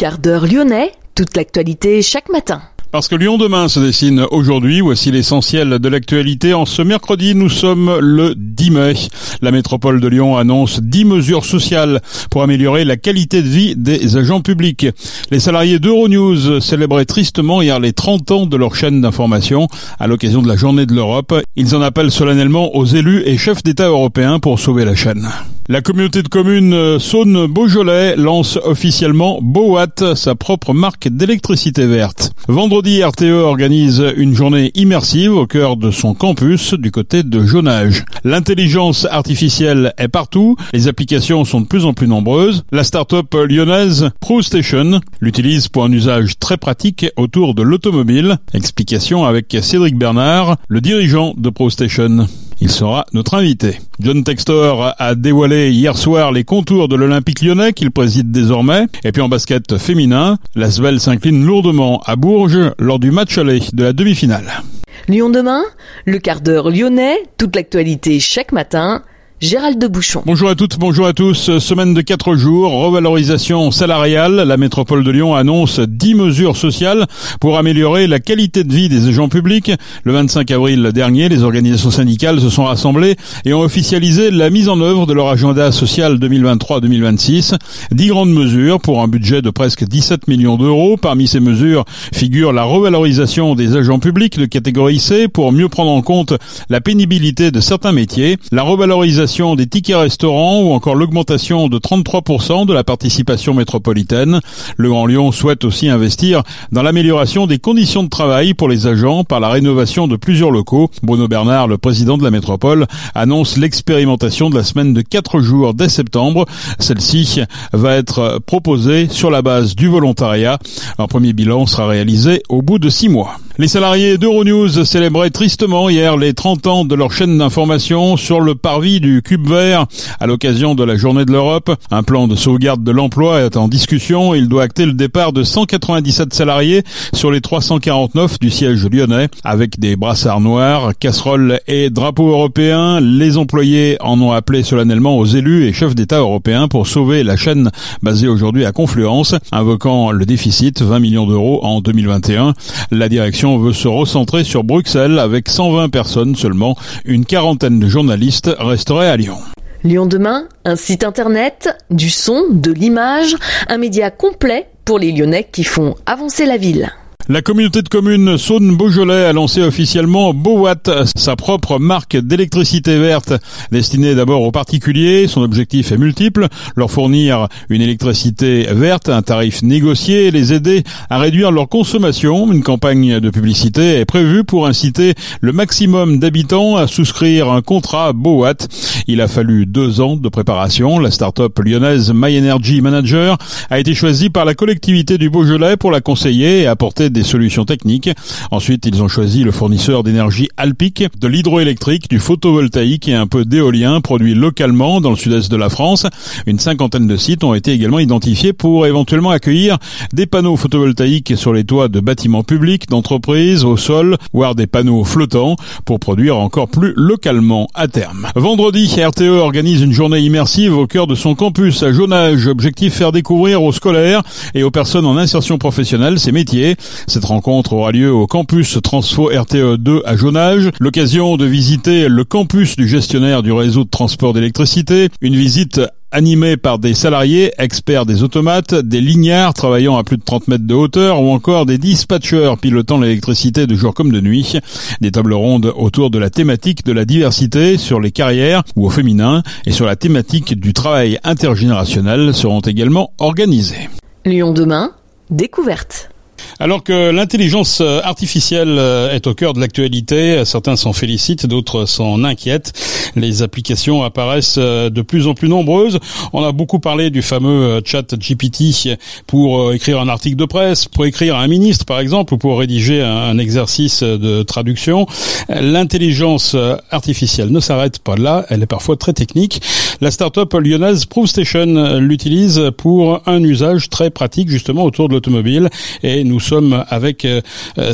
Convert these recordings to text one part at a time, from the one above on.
Quart d'heure lyonnais, toute l'actualité chaque matin. Parce que Lyon demain se dessine aujourd'hui, voici l'essentiel de l'actualité. En ce mercredi, nous sommes le 10 mai. La métropole de Lyon annonce 10 mesures sociales pour améliorer la qualité de vie des agents publics. Les salariés d'Euronews célébraient tristement hier les 30 ans de leur chaîne d'information à l'occasion de la journée de l'Europe. Ils en appellent solennellement aux élus et chefs d'État européens pour sauver la chaîne. La communauté de communes Saône-Beaujolais lance officiellement Boat, sa propre marque d'électricité verte. Vendredi, RTE organise une journée immersive au cœur de son campus du côté de Jonage. L'intelligence artificielle est partout, les applications sont de plus en plus nombreuses. La start-up lyonnaise ProStation l'utilise pour un usage très pratique autour de l'automobile. Explication avec Cédric Bernard, le dirigeant de ProStation. Il sera notre invité. John Textor a dévoilé hier soir les contours de l'Olympique lyonnais qu'il préside désormais. Et puis en basket féminin, l'Asvel s'incline lourdement à Bourges lors du match aller de la demi-finale. Lyon demain, le quart d'heure lyonnais, toute l'actualité chaque matin Gérald de Bouchon. Bonjour à toutes, bonjour à tous. Semaine de quatre jours, revalorisation salariale. La métropole de Lyon annonce 10 mesures sociales pour améliorer la qualité de vie des agents publics. Le 25 avril dernier, les organisations syndicales se sont rassemblées et ont officialisé la mise en œuvre de leur agenda social 2023-2026. 10 grandes mesures pour un budget de presque 17 millions d'euros. Parmi ces mesures figure la revalorisation des agents publics de catégorie C pour mieux prendre en compte la pénibilité de certains métiers. La revalorisation des tickets restaurants ou encore l'augmentation de 33% de la participation métropolitaine. Le Grand Lyon souhaite aussi investir dans l'amélioration des conditions de travail pour les agents par la rénovation de plusieurs locaux. Bruno Bernard, le président de la métropole, annonce l'expérimentation de la semaine de 4 jours dès septembre. Celle-ci va être proposée sur la base du volontariat. Un premier bilan sera réalisé au bout de 6 mois. Les salariés d'Euronews célébraient tristement hier les 30 ans de leur chaîne d'information sur le parvis du Cube Vert à l'occasion de la Journée de l'Europe. Un plan de sauvegarde de l'emploi est en discussion. Il doit acter le départ de 197 salariés sur les 349 du siège lyonnais avec des brassards noirs, casseroles et drapeaux européens. Les employés en ont appelé solennellement aux élus et chefs d'État européens pour sauver la chaîne basée aujourd'hui à Confluence, invoquant le déficit 20 millions d'euros en 2021. La direction veut se recentrer sur Bruxelles avec 120 personnes seulement. Une quarantaine de journalistes resteraient Lyon demain, un site internet, du son, de l'image, un média complet pour les Lyonnais qui font avancer la ville. La communauté de communes Saône-Beaujolais a lancé officiellement Bowatt, sa propre marque d'électricité verte, destinée d'abord aux particuliers. Son objectif est multiple, leur fournir une électricité verte un tarif négocié et les aider à réduire leur consommation. Une campagne de publicité est prévue pour inciter le maximum d'habitants à souscrire un contrat Bowatt. Il a fallu deux ans de préparation. La start-up lyonnaise My Energy Manager a été choisie par la collectivité du Beaujolais pour la conseiller et apporter des solutions techniques. Ensuite, ils ont choisi le fournisseur d'énergie Alpic, de l'hydroélectrique, du photovoltaïque et un peu d'éolien produit localement dans le sud-est de la France. Une cinquantaine de sites ont été également identifiés pour éventuellement accueillir des panneaux photovoltaïques sur les toits de bâtiments publics, d'entreprises, au sol, voire des panneaux flottants pour produire encore plus localement à terme. Vendredi, RTE organise une journée immersive au cœur de son campus à Jonage. Objectif faire découvrir aux scolaires et aux personnes en insertion professionnelle ces métiers. Cette rencontre aura lieu au campus Transfo RTE 2 à Jonage. L'occasion de visiter le campus du gestionnaire du réseau de transport d'électricité. Une visite animée par des salariés experts des automates, des lignards travaillant à plus de 30 mètres de hauteur ou encore des dispatchers pilotant l'électricité de jour comme de nuit. Des tables rondes autour de la thématique de la diversité sur les carrières ou au féminin et sur la thématique du travail intergénérationnel seront également organisées. Lyon demain, découverte. Alors que l'intelligence euh, artificielle euh, est au cœur de l'actualité, certains s'en félicitent, d'autres s'en inquiètent. Les applications apparaissent euh, de plus en plus nombreuses. On a beaucoup parlé du fameux chat GPT pour écrire un article de presse, pour écrire à un ministre par exemple, ou pour rédiger un exercice de traduction. L'intelligence artificielle ne s'arrête pas là, elle est parfois très technique. La start-up lyonnaise ProofStation l'utilise pour un usage très pratique justement autour de l'automobile. Et nous sommes avec euh,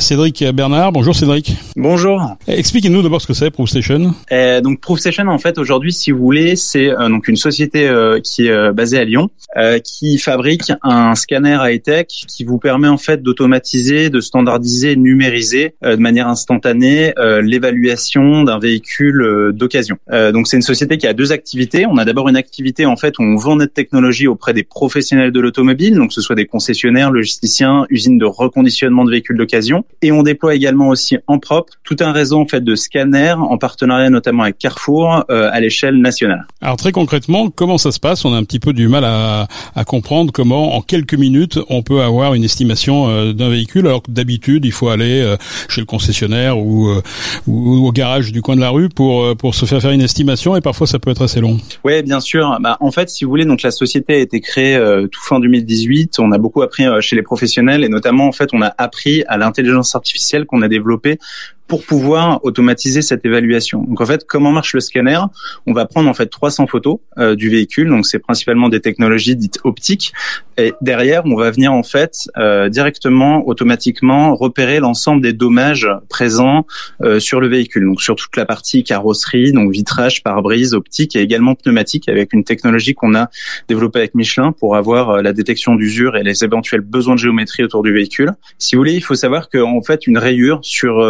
Cédric Bernard. Bonjour Cédric. Bonjour. Expliquez-nous d'abord ce que c'est ProofStation. Euh, donc ProofStation en fait aujourd'hui si vous voulez c'est euh, donc une société euh, qui est basée à Lyon qui fabrique un scanner high-tech qui vous permet en fait d'automatiser, de standardiser, numériser de manière instantanée l'évaluation d'un véhicule d'occasion. donc c'est une société qui a deux activités. On a d'abord une activité en fait où on vend notre technologie auprès des professionnels de l'automobile, donc ce soit des concessionnaires, logisticiens, usines de reconditionnement de véhicules d'occasion, et on déploie également aussi en propre tout un réseau en fait de scanners en partenariat notamment avec Carrefour euh, à l'échelle nationale. Alors très concrètement, comment ça se passe? On a un petit peu du mal à, à, comprendre comment en quelques minutes on peut avoir une estimation euh, d'un véhicule alors que d'habitude il faut aller euh, chez le concessionnaire ou, ou, au garage du coin de la rue pour pour se faire faire une estimation et parfois ça peut être assez long. Oui, bien sûr. Bah, en fait, si vous voulez, donc la société a été créée tout fin 2018. On a beaucoup appris chez les professionnels et notamment en fait on a appris à l'intelligence artificielle qu'on a développée pour pouvoir automatiser cette évaluation. Donc en fait, comment marche le scanner? On va prendre en fait 300 photos euh, du véhicule, donc c'est principalement des technologies dites optiques, et derrière on va venir en fait euh, directement, automatiquement repérer l'ensemble des dommages présents euh, sur le véhicule, donc sur toute la partie carrosserie, donc vitrage, pare-brise, optique et également pneumatique, avec une technologie qu'on a développée avec Michelin pour avoir la détection d'usure et les éventuels besoins de géométrie autour du véhicule. Si vous voulez, il faut savoir qu'en fait une rayure sur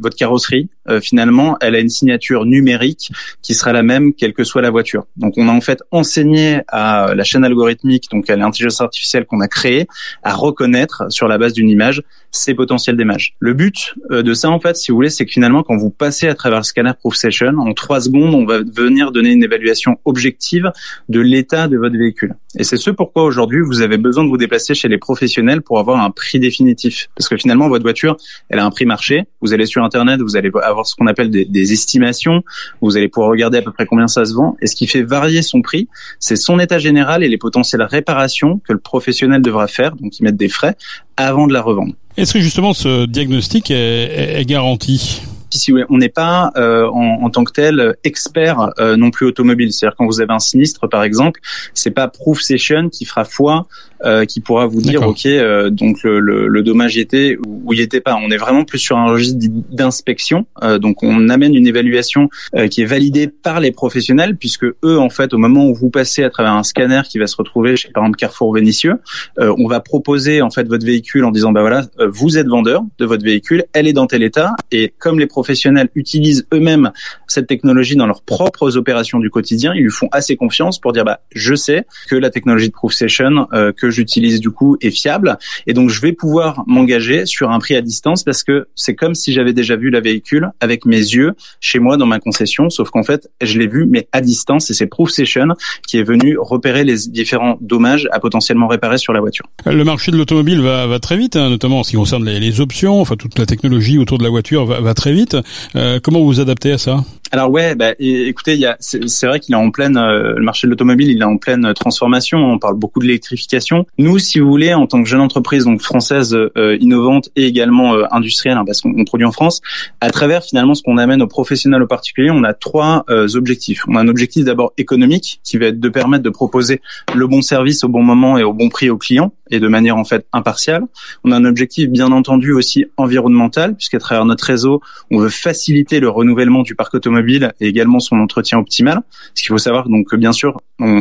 votre carrosserie, euh, finalement, elle a une signature numérique qui sera la même quelle que soit la voiture. Donc, on a en fait enseigné à la chaîne algorithmique, donc à l'intelligence artificielle qu'on a créée, à reconnaître sur la base d'une image ces potentiels d'images. Le but euh, de ça, en fait, si vous voulez, c'est que finalement, quand vous passez à travers le scanner Proof Session, en trois secondes, on va venir donner une évaluation objective de l'état de votre véhicule. Et c'est ce pourquoi aujourd'hui, vous avez besoin de vous déplacer chez les professionnels pour avoir un prix définitif. Parce que finalement, votre voiture, elle a un prix marché. Vous allez sur Internet, vous allez avoir ce qu'on appelle des, des, estimations. Vous allez pouvoir regarder à peu près combien ça se vend. Et ce qui fait varier son prix, c'est son état général et les potentielles réparations que le professionnel devra faire, donc y mettre des frais, avant de la revendre. Est-ce que justement ce diagnostic est, est garanti? Si on n'est pas euh, en, en, tant que tel expert euh, non plus automobile. C'est-à-dire quand vous avez un sinistre, par exemple, c'est pas Proof Session qui fera foi euh, qui pourra vous dire ok euh, donc le, le, le, dommage y était ou y était pas. On est vraiment plus sur un registre d'inspection. Euh, donc on amène une évaluation qui est validée par les professionnels puisque eux en fait au moment où vous passez à travers un scanner qui va se retrouver chez par exemple Carrefour Vénitieux, on va proposer en fait votre véhicule en disant bah voilà vous êtes vendeur de votre véhicule, elle est dans tel état et comme les professionnels utilisent eux-mêmes cette technologie dans leurs propres opérations du quotidien, ils lui font assez confiance pour dire bah je sais que la technologie de Proof Session que j'utilise du coup est fiable. Et donc je vais pouvoir m'engager sur un prix à distance parce que c'est comme si j'avais déjà vu la véhicule avec mes yeux chez moi dans ma concession. Sauf qu'en fait je l'ai vu mais à distance. Et c'est Proof Session qui est venu repérer les différents dommages à potentiellement réparer sur la voiture. Le marché de l'automobile va, va très vite hein, notamment en ce qui concerne les, options. Enfin toute la technologie autour de la voiture va, va très vite. Euh, comment vous vous adaptez à ça? Alors ouais, bah, écoutez, c'est vrai qu'il est en pleine, euh, le marché de l'automobile, il est en pleine transformation. On parle beaucoup de l'électrification. Nous, si vous voulez, en tant que jeune entreprise donc française euh, innovante et également euh, industrielle, hein, parce qu'on produit en France, à travers finalement ce qu'on amène aux professionnels aux particuliers, on a trois euh, objectifs. On a un objectif d'abord économique qui va être de permettre de proposer le bon service au bon moment et au bon prix aux clients et de manière en fait impartiale. On a un objectif bien entendu aussi environnemental puisqu'à travers notre réseau, on veut faciliter le renouvellement du parc automobile et également son entretien optimal. Ce qu'il faut savoir donc que bien sûr,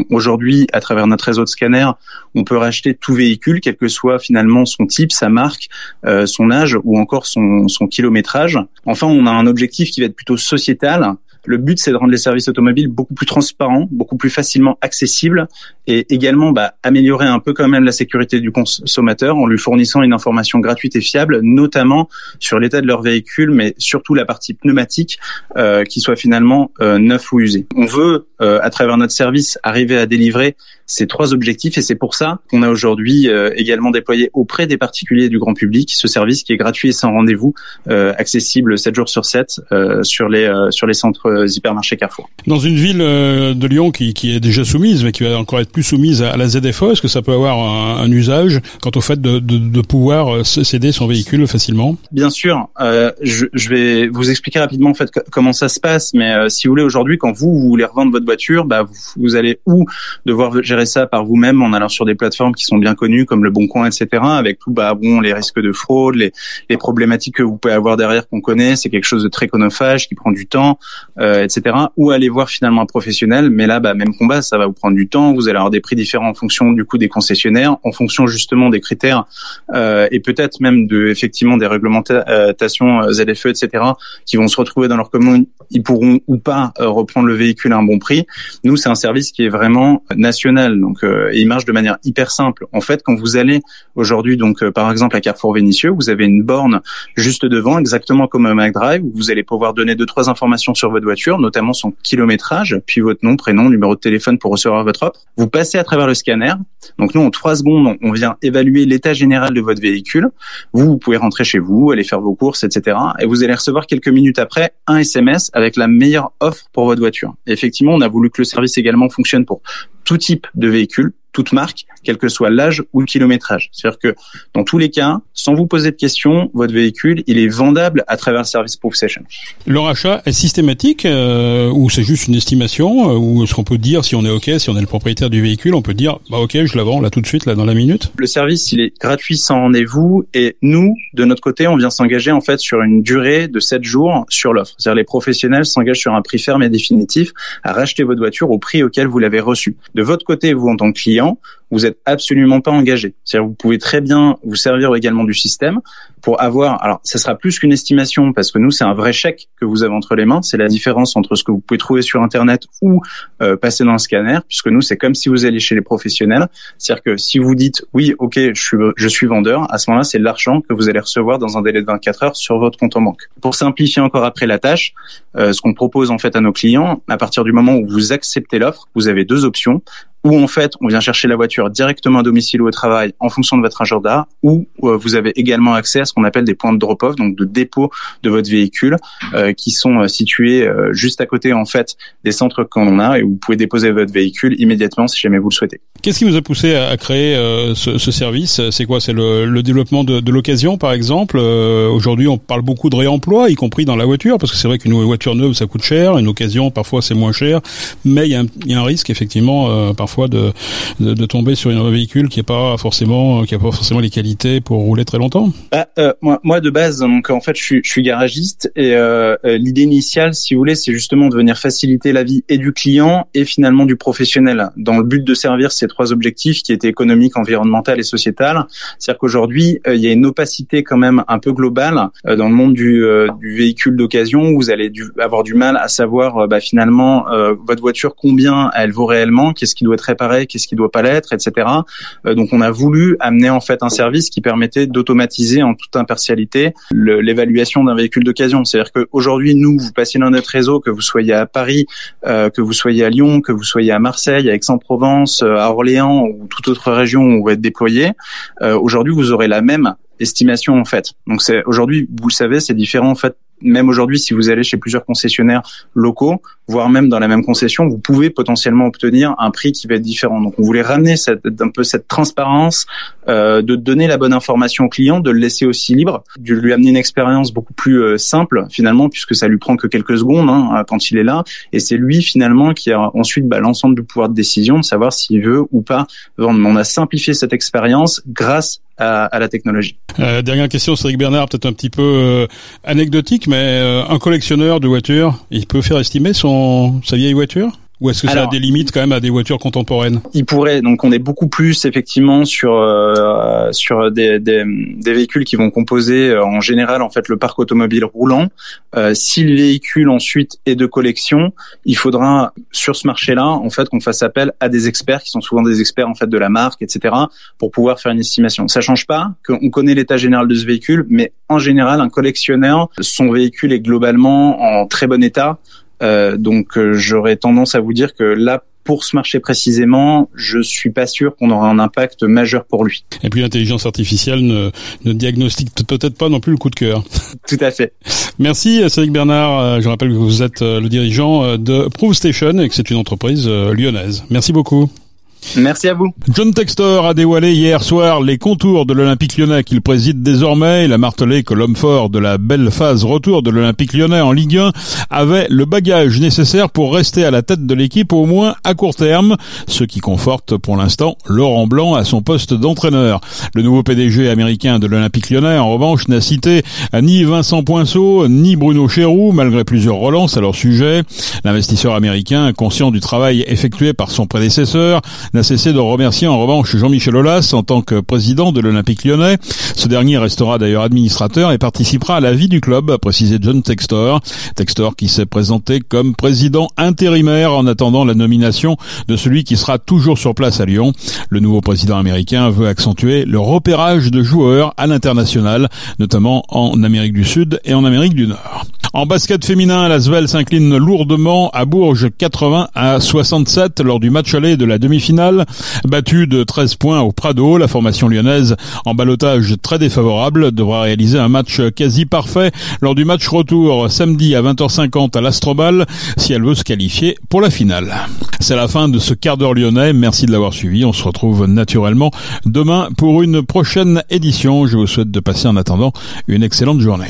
aujourd'hui à travers notre réseau de scanners, on peut racheter tout véhicule, quel que soit finalement son type, sa marque, euh, son âge ou encore son, son kilométrage. Enfin, on a un objectif qui va être plutôt sociétal le but, c'est de rendre les services automobiles beaucoup plus transparents, beaucoup plus facilement accessibles et également bah, améliorer un peu quand même la sécurité du consommateur en lui fournissant une information gratuite et fiable, notamment sur l'état de leur véhicule, mais surtout la partie pneumatique euh, qui soit finalement euh, neuf ou usé. On veut, euh, à travers notre service, arriver à délivrer ces trois objectifs. Et c'est pour ça qu'on a aujourd'hui également déployé auprès des particuliers du grand public ce service qui est gratuit et sans rendez-vous, accessible 7 jours sur 7 sur les sur les centres hypermarchés Carrefour. Dans une ville de Lyon qui, qui est déjà soumise mais qui va encore être plus soumise à la ZFO, est-ce que ça peut avoir un, un usage quant au fait de, de, de pouvoir céder son véhicule facilement? Bien sûr, euh, je, je, vais vous expliquer rapidement en fait comment ça se passe, mais euh, si vous voulez aujourd'hui, quand vous, vous voulez revendre votre voiture, bah, vous, vous, allez ou devoir gérer ça par vous-même en allant sur des plateformes qui sont bien connues comme le Bon Coin, etc., avec tout bah bon les risques de fraude, les, les problématiques que vous pouvez avoir derrière qu'on connaît, c'est quelque chose de très chronophage qui prend du temps, euh, etc. Ou aller voir finalement un professionnel, mais là bah même combat, ça va vous prendre du temps, vous allez avoir des prix différents en fonction du coup des concessionnaires, en fonction justement des critères euh, et peut-être même de effectivement des réglementations euh, ZFE, etc., qui vont se retrouver dans leur commune, ils pourront ou pas euh, reprendre le véhicule à un bon prix. Nous, c'est un service qui est vraiment national, donc euh, il marche de manière hyper simple. En fait, quand vous allez aujourd'hui, donc par exemple à Carrefour Vénitieux, vous avez une borne juste devant, exactement comme un McDrive, où vous allez pouvoir donner deux trois informations sur votre voiture, notamment son kilométrage, puis votre nom, prénom, numéro de téléphone pour recevoir votre offre. Vous passez à travers le scanner. Donc nous, en trois secondes, on vient évaluer l'état général de votre véhicule. Vous, vous pouvez rentrer chez vous, aller faire vos courses, etc. Et vous allez recevoir quelques minutes après un SMS avec la meilleure offre pour votre voiture. effectivement, on a voulu que le service également fonctionne pour tout type de véhicule, toute marque, quel que soit l'âge ou le kilométrage. C'est-à-dire que dans tous les cas, sans vous poser de questions, votre véhicule, il est vendable à travers le service Proof Session. Le rachat est systématique euh, ou c'est juste une estimation euh, ou est-ce qu'on peut dire si on est OK, si on est le propriétaire du véhicule, on peut dire bah OK, je la vends là tout de suite là dans la minute Le service, il est gratuit sans rendez-vous et nous de notre côté, on vient s'engager en fait sur une durée de 7 jours sur l'offre. C'est-à-dire les professionnels s'engagent sur un prix ferme et définitif à racheter votre voiture au prix auquel vous l'avez reçu. De votre côté, vous en tant que client, vous êtes absolument pas engagé. C'est-à-dire vous pouvez très bien vous servir également du système pour avoir. Alors, ça sera plus qu'une estimation parce que nous, c'est un vrai chèque que vous avez entre les mains. C'est la différence entre ce que vous pouvez trouver sur Internet ou euh, passer dans un scanner, puisque nous, c'est comme si vous alliez chez les professionnels. C'est-à-dire que si vous dites oui, ok, je suis, je suis vendeur, à ce moment-là, c'est l'argent que vous allez recevoir dans un délai de 24 heures sur votre compte en banque. Pour simplifier encore après la tâche, euh, ce qu'on propose en fait à nos clients, à partir du moment où vous acceptez l'offre, vous avez deux options où en fait on vient chercher la voiture directement à domicile ou au travail en fonction de votre agenda, ou euh, vous avez également accès à ce qu'on appelle des points de drop-off, donc de dépôt de votre véhicule, euh, qui sont euh, situés juste à côté en fait des centres qu'on a, et où vous pouvez déposer votre véhicule immédiatement si jamais vous le souhaitez. Qu'est-ce qui vous a poussé à, créer ce, ce, service? C'est quoi? C'est le, le, développement de, de l'occasion, par exemple? Aujourd'hui, on parle beaucoup de réemploi, y compris dans la voiture, parce que c'est vrai qu'une voiture neuve ça coûte cher, une occasion parfois c'est moins cher, mais il y, y a un risque effectivement parfois de, tomber sur un véhicule qui est pas forcément qui a pas forcément les qualités pour rouler très longtemps bah, euh, moi, de base en fait je suis, garagiste et euh, euh, l'idée initiale si vous voulez c'est justement de venir faciliter la vie et du client et finalement du professionnel dans le but de servir ces trois objectifs qui étaient économiques, environnemental et sociétal. C'est-à-dire qu'aujourd'hui il y a une opacité quand même un peu globale dans le monde du, véhicule d'occasion où vous allez avoir du mal à savoir bah, finalement votre voiture combien elle vaut réellement, qu'est-ce qui doit être réparer, qu'est-ce qui doit pas l'être, etc. Euh, donc on a voulu amener en fait un service qui permettait d'automatiser en toute impartialité l'évaluation d'un véhicule d'occasion. C'est-à-dire qu'aujourd'hui, nous, vous passez dans notre réseau, que vous soyez à Paris, euh, que vous soyez à Lyon, que vous soyez à Marseille, à Aix-en-Provence, euh, à Orléans ou toute autre région où vous êtes déployé, aujourd'hui, vous aurez la même estimation en fait. Donc c'est aujourd'hui, vous le savez, c'est différent en fait même aujourd'hui, si vous allez chez plusieurs concessionnaires locaux, voire même dans la même concession, vous pouvez potentiellement obtenir un prix qui va être différent. Donc, on voulait ramener cette, un peu cette transparence, euh, de donner la bonne information au client, de le laisser aussi libre, de lui amener une expérience beaucoup plus euh, simple finalement, puisque ça lui prend que quelques secondes hein, quand il est là, et c'est lui finalement qui a ensuite bah, l'ensemble du pouvoir de décision de savoir s'il veut ou pas vendre. On a simplifié cette expérience grâce à, à, la technologie. Euh, dernière question, Cédric Bernard, peut-être un petit peu euh, anecdotique, mais euh, un collectionneur de voitures, il peut faire estimer son sa vieille voiture? Ou est-ce que ça a des limites quand même à des voitures contemporaines? Il pourrait. Donc on est beaucoup plus effectivement sur euh, sur des, des, des, véhicules qui vont composer euh, en général en fait le parc automobile roulant. Euh, si le véhicule ensuite est de collection, il faudra sur ce marché-là en fait qu'on fasse appel à des experts qui sont souvent des experts en fait de la marque, etc. pour pouvoir faire une estimation. Ça change pas qu'on connaît l'état général de ce véhicule, mais en général un collectionneur, son véhicule est globalement en très bon état. Euh, donc euh, j'aurais tendance à vous dire que là, pour ce marché précisément, je suis pas sûr qu'on aura un impact majeur pour lui. Et puis l'intelligence artificielle ne, ne diagnostique peut-être pas non plus le coup de cœur. Tout à fait. Merci Cédric Bernard. Euh, je rappelle que vous êtes euh, le dirigeant euh, de Proof Station et que c'est une entreprise lyonnaise. Merci beaucoup. Merci à vous. John Textor a dévoilé hier soir les contours de l'Olympique lyonnais qu'il préside désormais. Il a martelé que l'homme fort de la belle phase retour de l'Olympique lyonnais en Ligue 1 avait le bagage nécessaire pour rester à la tête de l'équipe au moins à court terme, ce qui conforte pour l'instant Laurent Blanc à son poste d'entraîneur. Le nouveau PDG américain de l'Olympique lyonnais, en revanche, n'a cité ni Vincent Poinceau, ni Bruno Chéroux, malgré plusieurs relances à leur sujet. L'investisseur américain, conscient du travail effectué par son prédécesseur, n'a cessé de remercier en revanche Jean-Michel Aulas en tant que président de l'Olympique lyonnais. Ce dernier restera d'ailleurs administrateur et participera à la vie du club, a précisé John Textor. Textor qui s'est présenté comme président intérimaire en attendant la nomination de celui qui sera toujours sur place à Lyon. Le nouveau président américain veut accentuer le repérage de joueurs à l'international, notamment en Amérique du Sud et en Amérique du Nord. En basket féminin, l'Asvel s'incline lourdement à Bourges 80 à 67 lors du match aller de la demi-finale. Battue de 13 points au Prado, la formation lyonnaise en balotage très défavorable devra réaliser un match quasi parfait lors du match retour samedi à 20h50 à l'Astrobal si elle veut se qualifier pour la finale. C'est la fin de ce quart d'heure lyonnais. Merci de l'avoir suivi. On se retrouve naturellement demain pour une prochaine édition. Je vous souhaite de passer en attendant une excellente journée.